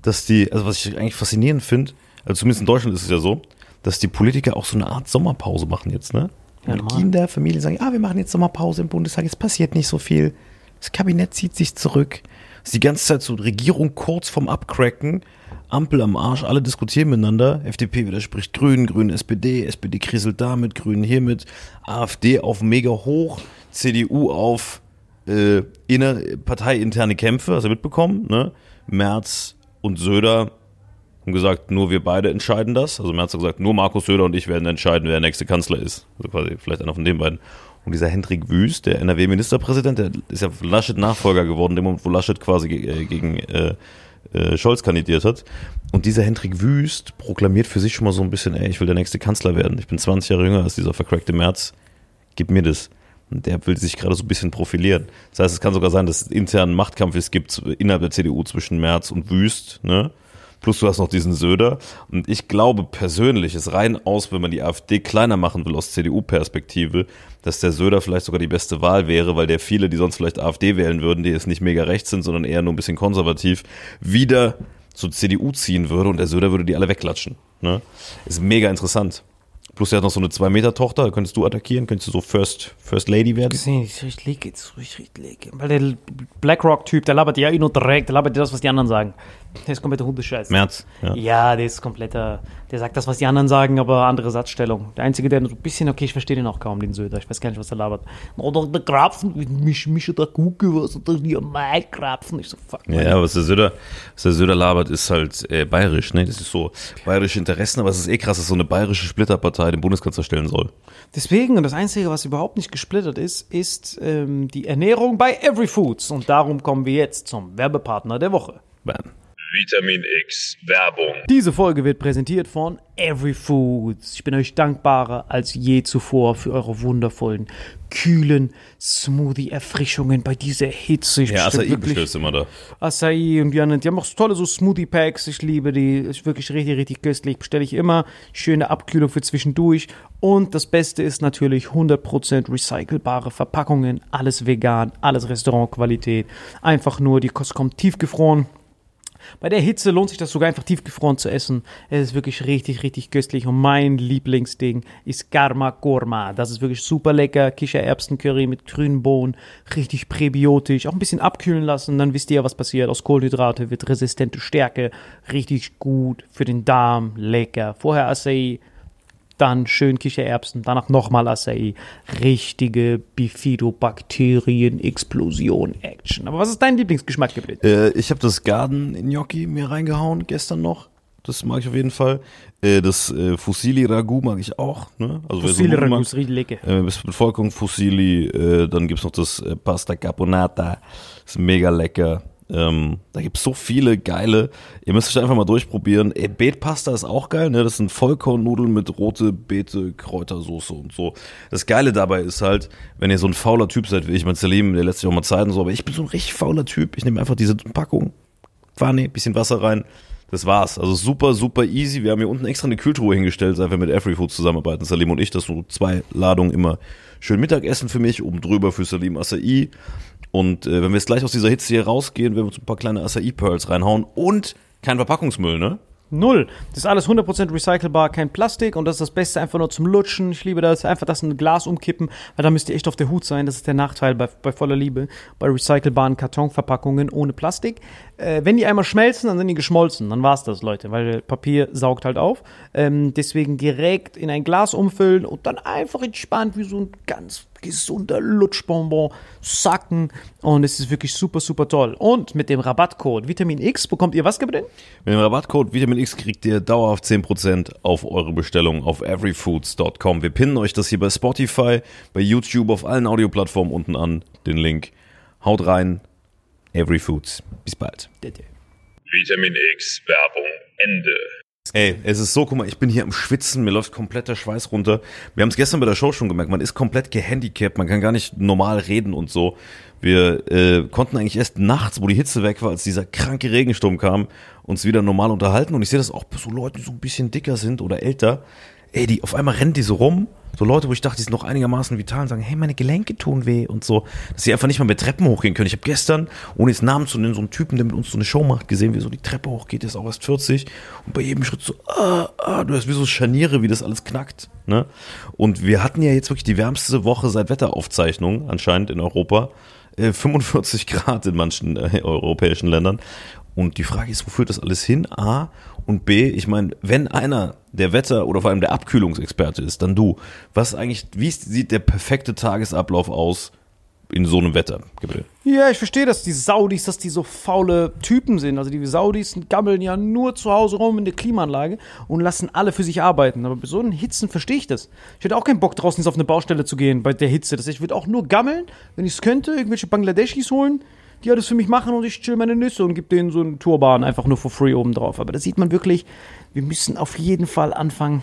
dass die, also was ich eigentlich faszinierend finde, also zumindest in Deutschland ist es ja so, dass die Politiker auch so eine Art Sommerpause machen jetzt, ne? Ja, Und. Kinder, Familien sagen, ah, wir machen jetzt Sommerpause im Bundestag, es passiert nicht so viel. Das Kabinett zieht sich zurück. Es ist die ganze Zeit so Regierung kurz vorm Abcracken, Ampel am Arsch, alle diskutieren miteinander. FDP widerspricht Grünen, Grünen SPD, SPD kriselt damit, Grünen hiermit, AfD auf mega hoch, CDU auf äh, inner, parteiinterne Kämpfe, hast du mitbekommen, ne? Merz und Söder haben gesagt, nur wir beide entscheiden das. Also Merz hat gesagt, nur Markus Söder und ich werden entscheiden, wer der nächste Kanzler ist. Also quasi vielleicht einer von den beiden. Und dieser Hendrik Wüst, der NRW-Ministerpräsident, der ist ja Laschet Nachfolger geworden, dem Moment, wo Laschet quasi äh, gegen äh, äh, Scholz kandidiert hat. Und dieser Hendrik Wüst proklamiert für sich schon mal so ein bisschen, ey, ich will der nächste Kanzler werden. Ich bin 20 Jahre jünger als dieser vercrackte Merz. Gib mir das. Und der will sich gerade so ein bisschen profilieren. Das heißt, es kann sogar sein, dass es internen Machtkampf es gibt innerhalb der CDU zwischen Merz und Wüst, ne? Plus du hast noch diesen Söder. Und ich glaube persönlich, ist rein aus, wenn man die AfD kleiner machen will aus CDU-Perspektive, dass der Söder vielleicht sogar die beste Wahl wäre, weil der viele, die sonst vielleicht AfD wählen würden, die jetzt nicht mega rechts sind, sondern eher nur ein bisschen konservativ, wieder zur CDU ziehen würde und der Söder würde die alle wegklatschen. Ne? Ist mega interessant. Plus er hat noch so eine Zwei-Meter-Tochter, da könntest du attackieren, könntest du so First, First Lady werden. ich richtig lege jetzt, ich richtig lege. Weil der BlackRock-Typ, der labert ja eh nur direkt, der labert ja das, was die anderen sagen. Der ist kompletter Hundescheiß. Merz. Ja. Ja, der ist kompletter, der sagt das, was die anderen sagen, aber andere Satzstellung. Der Einzige, der so ein bisschen, okay, ich verstehe den auch kaum, den Söder. Ich weiß gar nicht, was er labert. Oder der Krapfen, mich, mich da gucke, was oder hier mein Krapfen. Ich so, fuck. Ja, ja, was der Söder, was der Söder labert, ist halt äh, bayerisch, ne? Das ist so bayerische Interessen, aber es ist eh krass, dass so eine bayerische Splitterpartei den Bundeskanzler stellen soll. Deswegen, und das Einzige, was überhaupt nicht gesplittert ist, ist ähm, die Ernährung bei Every Foods. Und darum kommen wir jetzt zum Werbepartner der Woche. Bam. Vitamin X Werbung. Diese Folge wird präsentiert von Every Foods. Ich bin euch dankbarer als je zuvor für eure wundervollen, kühlen Smoothie-Erfrischungen bei dieser Hitze. Ich Ja, Acai bestellst du immer da. Acai und die anderen, die haben auch so tolle so Smoothie-Packs. Ich liebe die. Ist wirklich richtig, richtig köstlich. Bestelle ich immer. Schöne Abkühlung für zwischendurch. Und das Beste ist natürlich 100% recycelbare Verpackungen. Alles vegan, alles Restaurantqualität. Einfach nur, die Kost kommt tiefgefroren. Bei der Hitze lohnt sich das sogar einfach tiefgefroren zu essen. Es ist wirklich richtig, richtig köstlich. Und mein Lieblingsding ist Karma Korma. Das ist wirklich super lecker. Kichererbsencurry mit grünen Bohnen. Richtig präbiotisch. Auch ein bisschen abkühlen lassen. Dann wisst ihr, was passiert. Aus Kohlenhydrate wird resistente Stärke. Richtig gut für den Darm. Lecker. Vorher Acai. Dann schön Kichererbsen, danach nochmal Acai. Richtige Bifidobakterien-Explosion-Action. Aber was ist dein Lieblingsgeschmack geblieben? Äh, ich habe das Garden Gnocchi mir reingehauen gestern noch. Das mag ich auf jeden Fall. Äh, das äh, Fusilli Ragu mag ich auch. Ne? Also wer so Ragu ist richtig lecker. Äh, Vollkorn Fusilli, äh, dann gibt's noch das äh, Pasta Caponata. Ist mega lecker. Ähm, da gibt's so viele geile. Ihr müsst euch einfach mal durchprobieren. Äh, Beetpasta ist auch geil, ne? Das sind Vollkornnudeln mit rote Beete, Kräutersoße und so. Das Geile dabei ist halt, wenn ihr so ein fauler Typ seid wie ich, mein Salim, der lässt sich auch mal Zeit und so, aber ich bin so ein richtig fauler Typ. Ich nehme einfach diese Packung, Pfanne, bisschen Wasser rein. Das war's. Also super, super easy. Wir haben hier unten extra eine Kühltruhe hingestellt, seit wir mit Everyfood zusammenarbeiten, Salim und ich. Das so zwei Ladungen immer schön Mittagessen für mich, oben drüber für Salim Acai. Und äh, wenn wir jetzt gleich aus dieser Hitze hier rausgehen, werden wir uns ein paar kleine Acai-Pearls reinhauen und kein Verpackungsmüll, ne? Null. Das ist alles 100% recycelbar, kein Plastik und das ist das Beste einfach nur zum Lutschen. Ich liebe das. Einfach das in ein Glas umkippen, weil da müsst ihr echt auf der Hut sein. Das ist der Nachteil bei, bei voller Liebe. Bei recycelbaren Kartonverpackungen ohne Plastik. Äh, wenn die einmal schmelzen, dann sind die geschmolzen. Dann war's das, Leute, weil Papier saugt halt auf. Ähm, deswegen direkt in ein Glas umfüllen und dann einfach entspannt wie so ein ganz gesunder Lutschbonbon sacken. Und es ist wirklich super, super toll. Und mit dem Rabattcode Vitamin X bekommt ihr was gebracht? Mit dem Rabattcode Vitamin X kriegt ihr dauerhaft 10% auf eure Bestellung auf everyfoods.com. Wir pinnen euch das hier bei Spotify, bei YouTube, auf allen Audioplattformen unten an, den Link. Haut rein, Everyfoods. Bis bald. Vitamin X Werbung Ende. Ey, es ist so, guck mal, ich bin hier am Schwitzen, mir läuft kompletter Schweiß runter. Wir haben es gestern bei der Show schon gemerkt, man ist komplett gehandicapt, man kann gar nicht normal reden und so. Wir äh, konnten eigentlich erst nachts, wo die Hitze weg war, als dieser kranke Regensturm kam, uns wieder normal unterhalten. Und ich sehe das auch bei so Leuten, die so ein bisschen dicker sind oder älter. Ey, die auf einmal rennen die so rum. So Leute, wo ich dachte, die sind noch einigermaßen vital und sagen, hey, meine Gelenke tun weh und so. Dass sie einfach nicht mal mehr Treppen hochgehen können. Ich habe gestern, ohne jetzt Namen zu nennen, so einen Typen, der mit uns so eine Show macht, gesehen, wie so die Treppe hochgeht, der ist auch erst 40. Und bei jedem Schritt so, ah, ah, du hast wie so Scharniere, wie das alles knackt. Ne? Und wir hatten ja jetzt wirklich die wärmste Woche seit Wetteraufzeichnungen anscheinend in Europa. Äh, 45 Grad in manchen äh, europäischen Ländern. Und die Frage ist, wo führt das alles hin? A. Und B, ich meine, wenn einer der Wetter- oder vor allem der Abkühlungsexperte ist, dann du. Was eigentlich, wie sieht der perfekte Tagesablauf aus in so einem Wetter, Gabriel? Ja, ich verstehe, dass die Saudis, dass die so faule Typen sind. Also die Saudis gammeln ja nur zu Hause rum in der Klimaanlage und lassen alle für sich arbeiten. Aber bei so einen Hitzen verstehe ich das. Ich hätte auch keinen Bock draußen jetzt auf eine Baustelle zu gehen bei der Hitze. Das heißt, ich würde auch nur gammeln, wenn ich es könnte, irgendwelche Bangladeschis holen, die alles für mich machen und ich chill meine Nüsse und gebe denen so einen Turban einfach nur for free oben drauf. Aber da sieht man wirklich, wir müssen auf jeden Fall anfangen,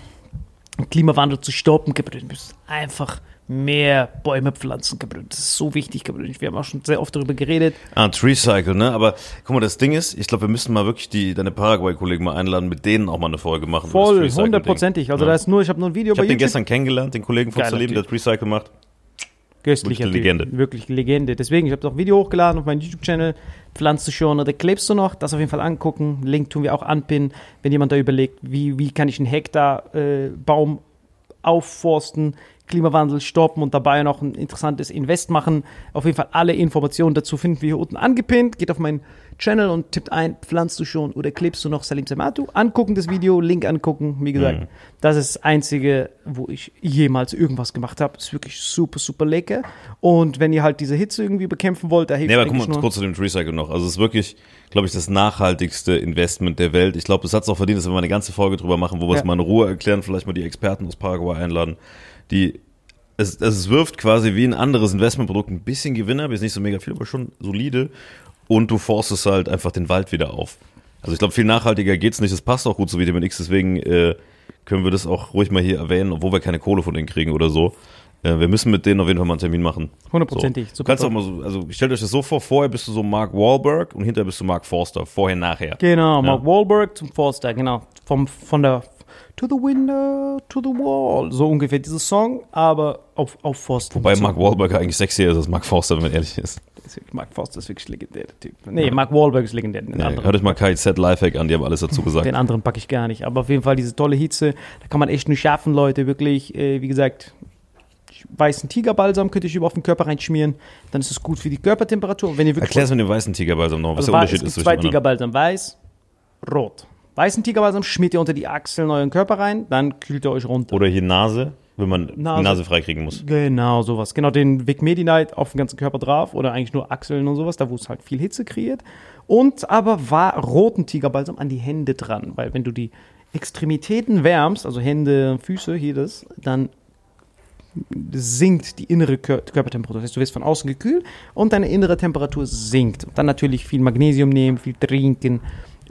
den Klimawandel zu stoppen. Wir müssen einfach mehr Bäume pflanzen. Das ist so wichtig. Wir haben auch schon sehr oft darüber geredet. Ah, Tree Cycle, ne? Aber guck mal, das Ding ist, ich glaube, wir müssen mal wirklich die, deine Paraguay-Kollegen mal einladen, mit denen auch mal eine Folge machen. Voll, hundertprozentig. Also Ja. da ist nur, ich habe nur ein Video Ich habe bei den YouTube. gestern kennengelernt, den Kollegen von Salim, der Typ. Tree Cycle macht. Köstlicher Wirklich Typ. Legende. Wirklich Legende. Deswegen, ich habe ein Video hochgeladen auf meinen YouTube-Channel. Pflanzt du schon oder klebst du noch? Das auf jeden Fall angucken. Link tun wir auch anpinnen, wenn jemand da überlegt, wie, wie kann ich einen Hektar äh, Baum aufforsten, Klimawandel stoppen und dabei noch ein interessantes Invest machen. Auf jeden Fall alle Informationen dazu finden wir hier unten angepinnt. Geht auf meinen Channel und tippt ein, pflanzt du schon oder klebst du noch Salim Samatu? Angucken das Video, Link angucken. Wie gesagt, Mhm. das ist das Einzige, wo ich jemals irgendwas gemacht habe. Ist wirklich super, super lecker. Und wenn ihr halt diese Hitze irgendwie bekämpfen wollt, da hilft Nee, aber guck mal kurz zu dem Tree Cycle noch. Also es ist wirklich, glaube ich, das nachhaltigste Investment der Welt. Ich glaube, das hat es auch verdient, dass wir mal eine ganze Folge drüber machen, wo wir es Ja. mal in Ruhe erklären, vielleicht mal die Experten aus Paraguay einladen, die es, es wirft quasi wie ein anderes Investmentprodukt ein bisschen Gewinner, aber ist nicht so mega viel, aber schon solide. Und du forstest halt einfach den Wald wieder auf. Also ich glaube, viel nachhaltiger geht's nicht. Das passt auch gut zu Vitamin X, deswegen äh, können wir das auch ruhig mal hier erwähnen, obwohl wir keine Kohle von denen kriegen oder so. Äh, wir müssen mit denen auf jeden Fall mal einen Termin machen. Hundertprozentig. So. Du kannst auch mal so, also stellt euch das so vor, vorher bist du so Mark Wahlberg und hinterher bist du Mark Forster. Vorher, nachher. Genau, Mark Wahlberg zum Forster, genau. Vom, von der To the window, to the wall. So ungefähr dieses Song, aber auf, auf Forster. Wobei Mark Wahlberg eigentlich sexier ist als Mark Forster, wenn man ehrlich ist. Mark Forster ist wirklich legendär, der Typ. Nee, Mark Wahlberg ist legendär. Den, Nee, anderen, hört euch mal KZ Lifehack an, die haben alles dazu gesagt. den anderen packe ich gar nicht. Aber auf jeden Fall diese tolle Hitze, da kann man echt nur schaffen, Leute. Wirklich, äh, wie gesagt, weißen Tigerbalsam könnt ihr euch über auf den Körper reinschmieren. Dann ist es gut für die Körpertemperatur. Wirklich Erklär's mit dem weißen Tigerbalsam noch, was Also der Unterschied es ist gibt zwischen zwei. Tigerbalsam, weiß, rot. Weißen Tigerbalsam schmiert ihr unter die Achseln euren Körper rein, dann kühlt ihr euch runter. Oder hier Nase, wenn man die Nase. Nase freikriegen muss. Genau, sowas. Genau, den Vic Medi-Night auf den ganzen Körper drauf oder eigentlich nur Achseln und sowas, da wo es halt viel Hitze kreiert. Und aber war roten Tigerbalsam an die Hände dran, weil wenn du die Extremitäten wärmst, also Hände, Füße, hier das, dann sinkt die innere Kör Körpertemperatur. Das heißt, du wirst von außen gekühlt und deine innere Temperatur sinkt. Und dann natürlich viel Magnesium nehmen, viel trinken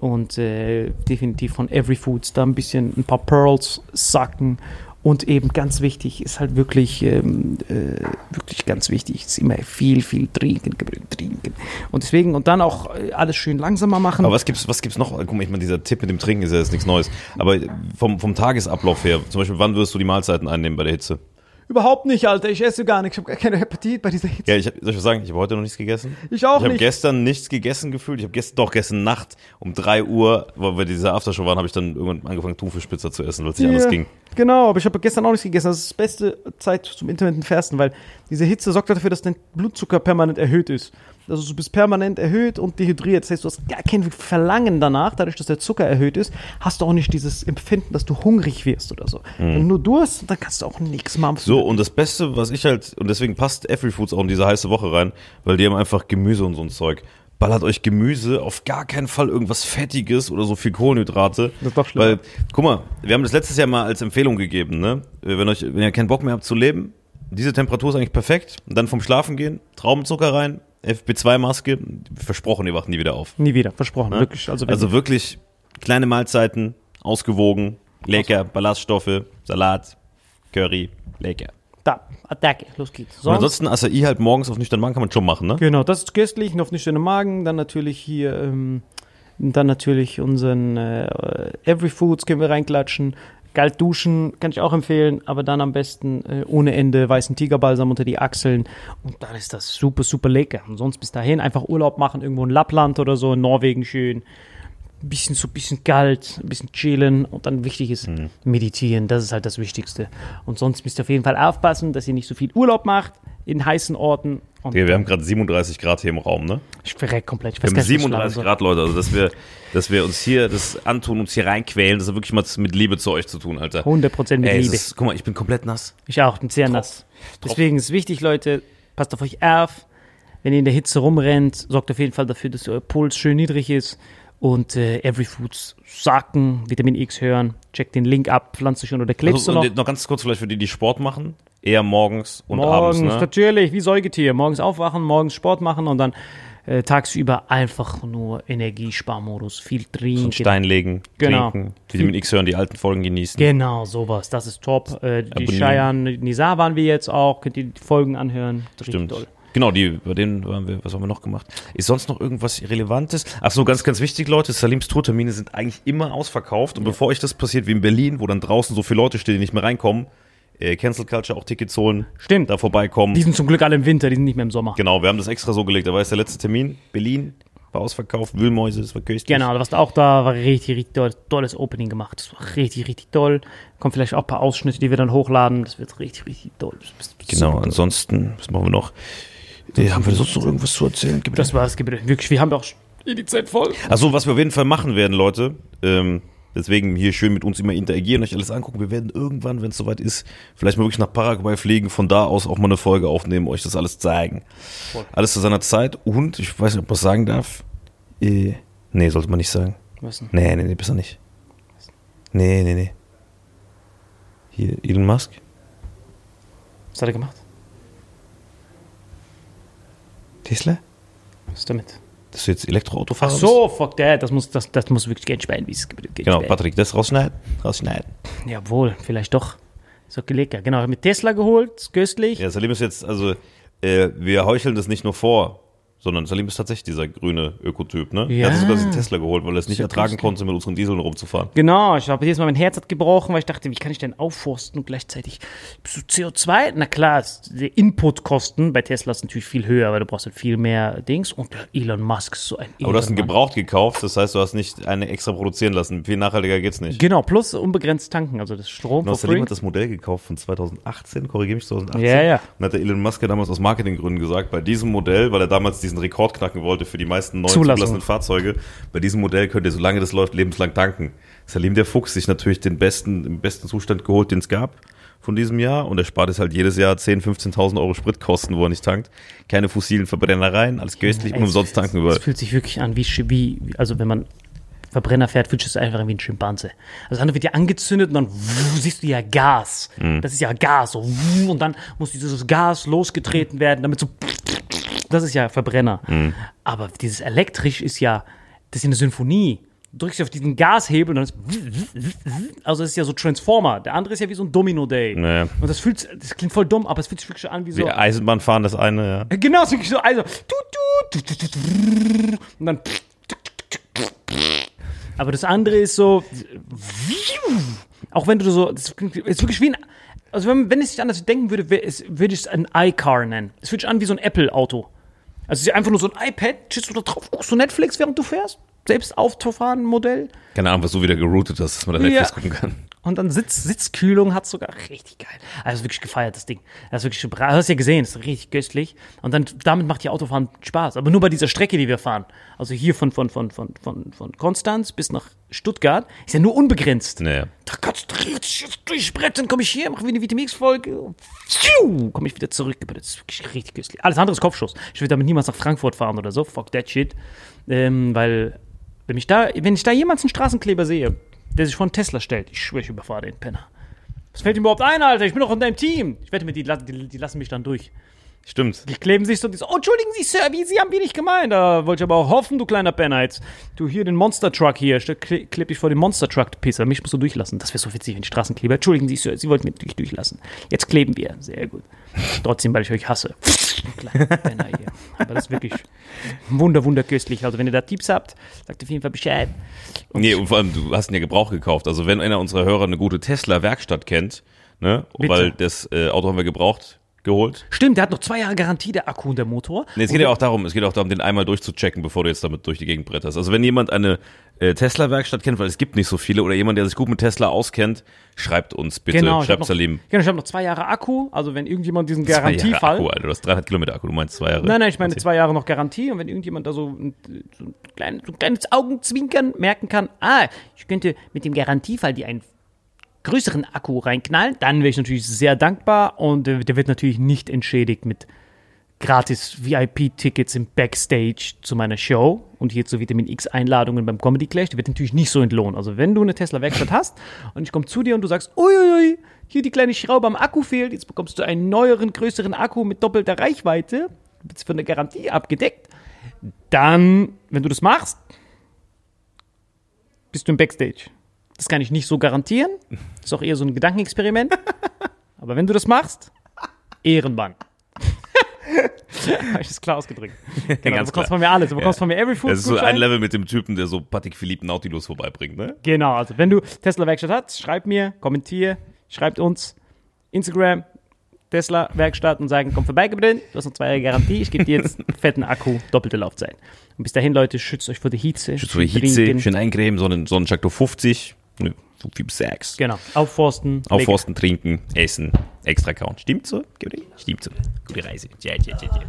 und äh, definitiv von Every Foods da ein bisschen ein paar Pearls sacken. Und eben ganz wichtig ist halt wirklich, ähm, äh, wirklich ganz wichtig, ist immer viel, viel trinken, trinken. Und deswegen, und dann auch äh, alles schön langsamer machen. Aber was gibt's, was gibt's noch? Guck mal, ich meine, dieser Tipp mit dem Trinken ist ja jetzt nichts Neues. Aber vom, vom Tagesablauf her, zum Beispiel, wann wirst du die Mahlzeiten einnehmen bei der Hitze? Überhaupt nicht, Alter. Ich esse gar nichts. Ich habe gar keine Appetit bei dieser Hitze. Ja, ich, hab- soll ich was sagen? Ich habe heute noch nichts gegessen. Ich auch Ich habe nicht. gestern nichts gegessen gefühlt. Ich habe gestern, doch gestern Nacht um 3 Uhr, weil wir diese Aftershow waren, habe ich dann irgendwann angefangen, Thunfischpizza zu essen, weil es nicht anders Ja, ging. Genau, aber ich habe gestern auch nichts gegessen. Das ist die beste Zeit zum intermittenten Fasten, weil diese Hitze sorgt dafür, dass dein Blutzucker permanent erhöht ist. Also du bist permanent erhöht und dehydriert. Das heißt, du hast gar kein Verlangen danach. Dadurch, dass der Zucker erhöht ist, hast du auch nicht dieses Empfinden, dass du hungrig wirst oder so. Wenn du nur Durst, dann kannst du auch nichts machen. Mhm. So, und das Beste, was ich halt, und deswegen passt Every Foods auch in diese heiße Woche rein, weil die haben einfach Gemüse und so ein Zeug. Ballert euch Gemüse, auf gar keinen Fall irgendwas Fettiges oder so viel Kohlenhydrate. Das ist doch schlimm. Weil, guck mal, wir haben das letztes Jahr mal als Empfehlung gegeben, ne? Wenn, euch, wenn ihr keinen Bock mehr habt zu leben, diese Temperatur ist eigentlich perfekt. Und dann vom Schlafen gehen, Traubenzucker rein, FP2-Maske, versprochen, ihr wacht nie wieder auf. Nie wieder, versprochen. Ne? Wirklich. Also, Also wirklich kleine Mahlzeiten, ausgewogen, lecker, Ballaststoffe, Salat, Curry, lecker. Da, Attacke, los geht's. Und Sonst, ansonsten Acai halt morgens auf nüchtern Magen kann man schon machen, ne? genau, das ist köstlich, nicht nüchternen Magen. Dann natürlich hier, ähm, dann natürlich unseren äh, Every Foods können wir reinklatschen. Kalt duschen kann ich auch empfehlen, aber dann am besten äh, ohne Ende weißen Tigerbalsam unter die Achseln und dann ist das super, super lecker. Und sonst bis dahin einfach Urlaub machen, irgendwo in Lappland oder so, in Norwegen schön. Ein bisschen so ein bisschen kalt, ein bisschen chillen und dann wichtig ist meditieren, das ist halt das Wichtigste. Und sonst müsst ihr auf jeden Fall aufpassen, dass ihr nicht so viel Urlaub macht in heißen Orten. Digga, wir haben gerade 37 Grad hier im Raum, ne? ich verreck komplett. Ich Wir haben gar nicht, was ich schlafen 37 soll. Grad, Leute. Also, dass wir, dass wir uns hier das antun, uns hier reinquälen, das hat wirklich mal mit Liebe zu euch zu tun, Alter. 100% mit Ey, Liebe. Ist, guck mal, ich bin komplett nass. Ich auch, bin sehr nass. Deswegen ist wichtig, Leute, passt auf euch auf. Wenn ihr in der Hitze rumrennt, sorgt auf jeden Fall dafür, dass euer Puls schön niedrig ist. Und äh, Every Foods sacken, Vitamin X hören. Checkt den Link ab, pflanzt schon oder klebst Also, du noch? noch ganz kurz vielleicht für die, die Sport machen. Eher morgens und morgens, abends, ne? natürlich, wie Säugetier. Morgens aufwachen, morgens Sport machen und dann äh, tagsüber einfach nur Energiesparmodus, viel trinken. Stein legen, Genau. trinken, Vitamin X hören, die alten Folgen genießen. Genau, sowas. Das ist top. Äh, die Abonnieren. Cheyenne Nizar waren wir jetzt auch. Könnt ihr die Folgen anhören. Das Stimmt. toll. Genau, die, bei denen waren wir, was haben wir noch gemacht? Ist sonst noch irgendwas Relevantes? Ach so, ganz, ganz wichtig, Leute, Salims Tourtermine sind eigentlich immer ausverkauft. Und bevor euch das passiert wie in Berlin, wo dann draußen so viele Leute stehen, die nicht mehr reinkommen, äh, Cancel Culture auch Tickets holen, Stimmt. da vorbeikommen. Die sind zum Glück alle im Winter, die sind nicht mehr im Sommer. genau, wir haben das extra so gelegt. Da war jetzt der letzte Termin. Berlin war ausverkauft, Wühlmäuse, das war köstlich. Genau, du warst auch da, war richtig, richtig toll, tolles Opening gemacht. Das war richtig, richtig toll. Kommen vielleicht auch ein paar Ausschnitte, die wir dann hochladen. Das wird richtig, richtig toll. Genau, super. ansonsten, was machen wir noch? Äh, haben wir sonst noch irgendwas zu erzählen? Gibt Das war's, wirklich. Wir haben auch die Zeit voll. Also was wir auf jeden Fall machen werden, Leute, ähm, deswegen hier schön mit uns immer interagieren, euch alles angucken. Wir werden irgendwann, wenn es soweit ist, vielleicht mal wirklich nach Paraguay fliegen, von da aus auch mal eine Folge aufnehmen, euch das alles zeigen. Alles zu seiner Zeit und, ich weiß nicht, ob man sagen darf, äh, nee, sollte man nicht sagen. Was denn? Nee, nee, nee, besser nicht. Nee, nee, nee. Hier, Elon Musk? Was hat er gemacht? Tesla? Was ist damit? Dass du jetzt Elektroautofahrer Ach so, fuck that. Das muss, das, das muss wirklich Geld sparen, wie es? Genau. Patrick, das rausschneiden? Rausschneiden. Jawohl, vielleicht doch. So lecker. Genau, mit Tesla geholt, köstlich. Ja, Salim ist jetzt, also, äh, wir heucheln das nicht nur vor, sondern Salim ist tatsächlich dieser grüne Ökotyp, ne? Er Ja. hat sich sogar diesen Tesla geholt, weil er es nicht ertragen konnte, mit unseren Dieseln rumzufahren. Genau, ich habe jedes Mal mein Herz hat gebrochen, weil ich dachte, wie kann ich denn aufforsten und gleichzeitig du CO2? Na klar, die Inputkosten bei Tesla sind natürlich viel höher, weil du brauchst halt viel mehr Dings und Elon Musk ist so ein Aber du hast ihn gebraucht gekauft, das heißt, du hast nicht eine extra produzieren lassen. Viel nachhaltiger geht's nicht. Genau, plus unbegrenzt tanken, also das Strom Genau, Salim hat das Modell gekauft von 2018, korrigiere mich, 2018. Ja, ja. Und hat der Elon Musk ja damals aus Marketinggründen gesagt, bei diesem Modell, weil er damals diesen Rekord knacken wollte für die meisten neuen zugelassenen Fahrzeuge, bei diesem Modell könnt ihr, solange das läuft, lebenslang tanken. Salim der Fuchs sich natürlich den besten, im besten Zustand geholt, den es gab von diesem Jahr und er spart jetzt halt jedes Jahr 10.000, 15.000 Euro Spritkosten, wo er nicht tankt. Keine fossilen Verbrennereien, alles köstlich und Es- umsonst tanken überall. Es fühlt sich wirklich an, wie, wie also wenn man Verbrenner fährt, fühlt sich das einfach wie ein Schimpanse. Also das andere wird ja angezündet und dann wuh, siehst du ja Gas. Mhm. Das ist ja Gas. So, wuh, und dann muss dieses Gas losgetreten werden, damit so. Das ist ja Verbrenner. Mhm. Aber dieses elektrisch ist ja, das ist ja eine Symphonie. Du drückst auf diesen Gashebel und dann ist. Also es ist ja so Transformer. Der andere ist ja wie so ein Domino-Day. Naja. Und das fühlt, das klingt voll dumm, aber es fühlt sich wirklich an wie so. Wie Eisenbahn fahren, das eine, ja. Genau, so, so also tut, tut, tut, tut, tut, und dann aber das andere ist so auch wenn du so klingt- ist wirklich wie ein also wenn, wenn es sich anders denken würde, es- würde ich es ein iCar nennen. Es fühlt sich an wie so ein Apple-Auto. Also es ist einfach nur so ein iPad, chillst du da drauf, guckst du Netflix, während du fährst? Selbst aufzufahren Modell. Keine Ahnung, was du wieder geroutet hast, dass man da Netflix Ja. gucken kann. Und dann Sitz, Sitzkühlung hat sogar richtig geil. Also wirklich gefeiert, das Ding. Das ist wirklich, bra- du hast ja gesehen, ist richtig köstlich. Und dann, damit macht die Autofahren Spaß. Aber nur bei dieser Strecke, die wir fahren. Also hier von, von, von, von, von, von Konstanz bis nach Stuttgart ist ja nur unbegrenzt. Naja. Da kannst du richtig jetzt durchsprechen, komme ich hier, mache wieder eine Vitamix-Folge. Komme ich wieder zurück. Das ist wirklich richtig köstlich. Alles andere ist Kopfschuss. Ich will damit niemals nach Frankfurt fahren oder so. Fuck that shit. Ähm, weil, wenn, mich da, wenn ich da jemals einen Straßenkleber sehe, der sich vor einen Tesla stellt, ich schwöre, ich überfahre den Penner. Was fällt ihm überhaupt ein, Alter? Ich bin doch in deinem Team. Ich wette mit, die, die, die lassen mich dann durch. Stimmt. Die kleben sich so, die so, oh, entschuldigen Sie, Sir, wie Sie haben wir nicht gemeint. Da wollte ich aber auch hoffen, du kleiner Penner jetzt. Du hier den Monster Truck hier, kleb dich vor den Monster Truck, du Pisser. Mich musst du durchlassen. Das wäre so witzig, wenn die Straßenkleber. Entschuldigen Sie, Sir, Sie wollten mich nicht durchlassen. Jetzt kleben wir. Sehr gut. Trotzdem, weil ich euch hasse. [LAUGHS] Kleiner Penner hier. Aber das ist wirklich wunder, wunderköstlich. Also, wenn ihr da Tipps habt, sagt auf jeden Fall Bescheid. Und Nee, und vor allem, du hast ihn ja Gebrauch gekauft. Also wenn einer unserer Hörer eine gute Tesla-Werkstatt kennt, ne, Bitte. weil das äh, Auto haben wir gebraucht geholt. Stimmt, der hat noch zwei Jahre Garantie, der Akku und der Motor. Nee, es geht ja auch darum, es geht auch darum, den einmal durchzuchecken, bevor du jetzt damit durch die Gegend bretterst. Also wenn jemand eine äh, Tesla-Werkstatt kennt, weil es gibt nicht so viele, oder jemand, der sich gut mit Tesla auskennt, schreibt uns bitte. Genau, habe schreibt noch, Salim. genau, ich hab noch zwei Jahre Akku. Also, wenn irgendjemand diesen Zwei Jahre Garantiefall. Akku, Alter. Du hast 300 Kilometer Akku, du meinst zwei Jahre. Nein, nein, ich meine zwei Jahre noch Garantie und wenn irgendjemand da so ein, so ein, klein, so ein kleines Augenzwinkern merken kann, ah, ich könnte mit dem Garantiefall die einen größeren Akku reinknallen, dann wäre ich natürlich sehr dankbar und äh, der wird natürlich nicht entschädigt mit gratis VIP-Tickets im Backstage zu meiner Show und hier zu Vitamin X-Einladungen beim Comedy Clash. Die wird natürlich nicht so entlohnt. Also wenn du eine Tesla-Werkstatt hast und ich komme zu dir und du sagst, uiuiui, hier die kleine Schraube am Akku fehlt, jetzt bekommst du einen neueren, größeren Akku mit doppelter Reichweite, bist von der Garantie abgedeckt, dann, wenn du das machst, bist du im Backstage. Das kann ich nicht so garantieren. Das ist auch eher so ein Gedankenexperiment. [LAUGHS] Aber wenn du das machst, Ehrenmann. Habe ich das klar ausgedrückt. [LAUGHS] Genau, du Ganz bekommst klar. von mir alles. Du bekommst von mir Every Food Das ist so ein. Level mit dem Typen, der so Patrick Philippe Nautilus vorbeibringt, ne? Genau, also wenn du Tesla-Werkstatt hast, schreib mir, kommentier, schreibt uns Instagram, Tesla-Werkstatt und sagen, komm vorbei, Gabriel, du hast noch zwei Jahre Garantie, ich gebe dir jetzt einen [LAUGHS] fetten Akku, doppelte Laufzeit. Und bis dahin, Leute, schützt euch vor der Hitze. Schützt vor die Hitze, Trinken. schön eincremen, Sonnen, Sonnenschaktor 50, Nö, so viel Sex. Genau. Aufforsten. Aufforsten, legen. trinken, essen, extra kauen. Stimmt so? Stimmt so. Gute Reise. Ciao, ciao, ciao, ciao.